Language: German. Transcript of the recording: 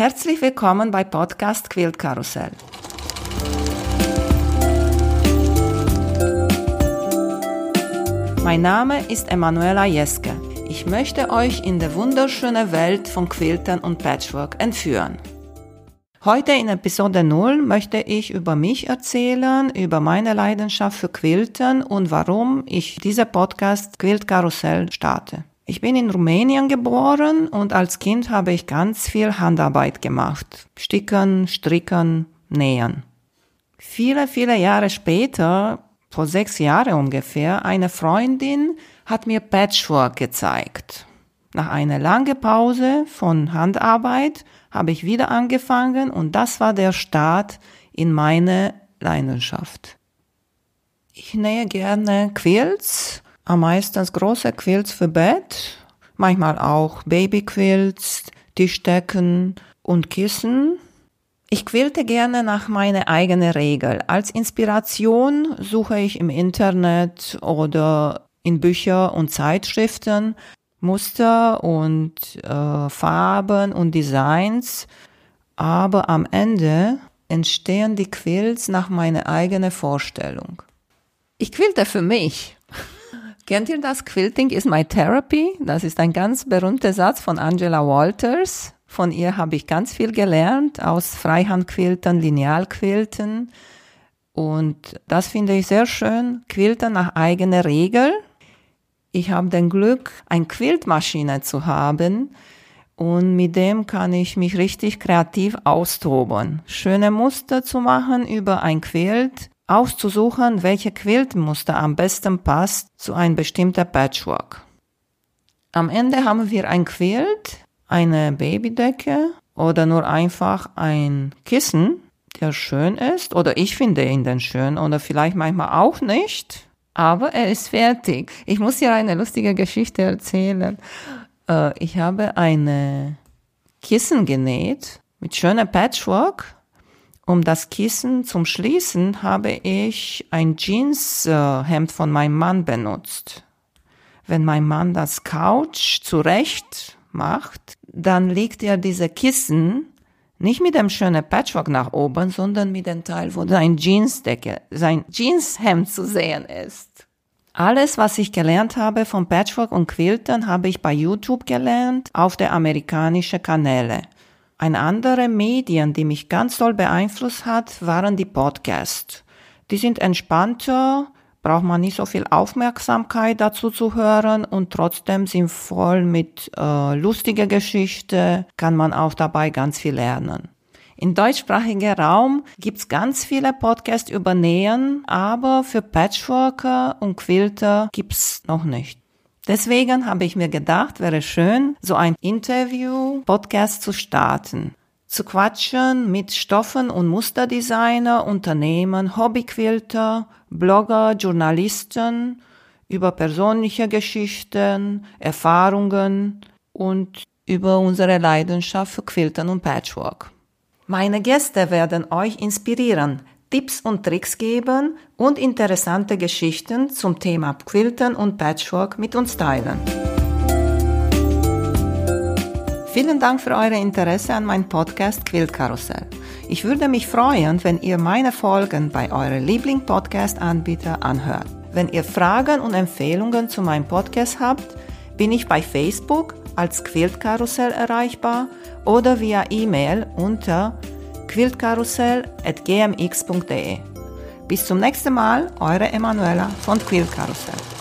Herzlich willkommen bei Podcast Quilt Karussell. Mein Name ist Emanuela Jeske. Ich möchte euch in die wunderschöne Welt von Quiltern und Patchwork entführen. Heute in Episode 0 möchte ich über mich erzählen, über meine Leidenschaft für Quilten und warum ich diese Podcast Quilt Karussell starte. Ich bin in Rumänien geboren und als Kind habe ich ganz viel Handarbeit gemacht. Sticken, stricken, nähen. Viele, viele Jahre später, vor sechs Jahren ungefähr, eine Freundin hat mir Patchwork gezeigt. Nach einer langen Pause von Handarbeit habe ich wieder angefangen und das war der Start in meine Leidenschaft. Ich nähe gerne Quilts am meisten große Quilts für Bett, manchmal auch Babyquilts, Tischdecken und Kissen. Ich quillte gerne nach meiner eigenen Regel. Als Inspiration suche ich im Internet oder in Bücher und Zeitschriften Muster und äh, Farben und Designs, aber am Ende entstehen die Quilts nach meiner eigenen Vorstellung. Ich quilte für mich Kennt ihr das? Quilting is my therapy. Das ist ein ganz berühmter Satz von Angela Walters. Von ihr habe ich ganz viel gelernt aus Freihandquilten, Linealquilten. Und das finde ich sehr schön. Quilten nach eigener Regel. Ich habe den Glück, eine Quiltmaschine zu haben. Und mit dem kann ich mich richtig kreativ austoben. Schöne Muster zu machen über ein Quilt auszusuchen, welche Quiltmuster am besten passt zu einem bestimmten Patchwork. Am Ende haben wir ein Quilt, eine Babydecke oder nur einfach ein Kissen, der schön ist oder ich finde ihn denn schön oder vielleicht manchmal auch nicht, aber er ist fertig. Ich muss dir eine lustige Geschichte erzählen. Äh, ich habe eine Kissen genäht mit schöner Patchwork um das Kissen zum Schließen habe ich ein Jeanshemd von meinem Mann benutzt. Wenn mein Mann das Couch zurecht macht, dann legt er diese Kissen nicht mit dem schönen Patchwork nach oben, sondern mit dem Teil, wo sein Jeansdecke, sein Jeanshemd zu sehen ist. Alles, was ich gelernt habe von Patchwork und Quiltern, habe ich bei YouTube gelernt auf der amerikanischen Kanäle. Ein andere Medien, die mich ganz doll beeinflusst hat, waren die Podcasts. Die sind entspannter, braucht man nicht so viel Aufmerksamkeit dazu zu hören und trotzdem sind voll mit äh, lustiger Geschichte, kann man auch dabei ganz viel lernen. Im deutschsprachigen Raum gibt's ganz viele Podcasts über Nähen, aber für Patchworker und Quilter gibt's noch nicht. Deswegen habe ich mir gedacht, wäre schön, so ein Interview-Podcast zu starten. Zu quatschen mit Stoffen- und Musterdesigner, Unternehmen, Hobbyquilter, Blogger, Journalisten über persönliche Geschichten, Erfahrungen und über unsere Leidenschaft für Quiltern und Patchwork. Meine Gäste werden euch inspirieren, Tipps und Tricks geben und interessante Geschichten zum Thema Quilten und Patchwork mit uns teilen. Vielen Dank für euer Interesse an meinem Podcast Quilt Karussell. Ich würde mich freuen, wenn ihr meine Folgen bei eurem Liebling-Podcast-Anbieter anhört. Wenn ihr Fragen und Empfehlungen zu meinem Podcast habt, bin ich bei Facebook als Quilt Karussell erreichbar oder via E-Mail unter quiltkarussell.gmx.de. Bis zum nächsten Mal, eure Emanuela von Quiltkarussell.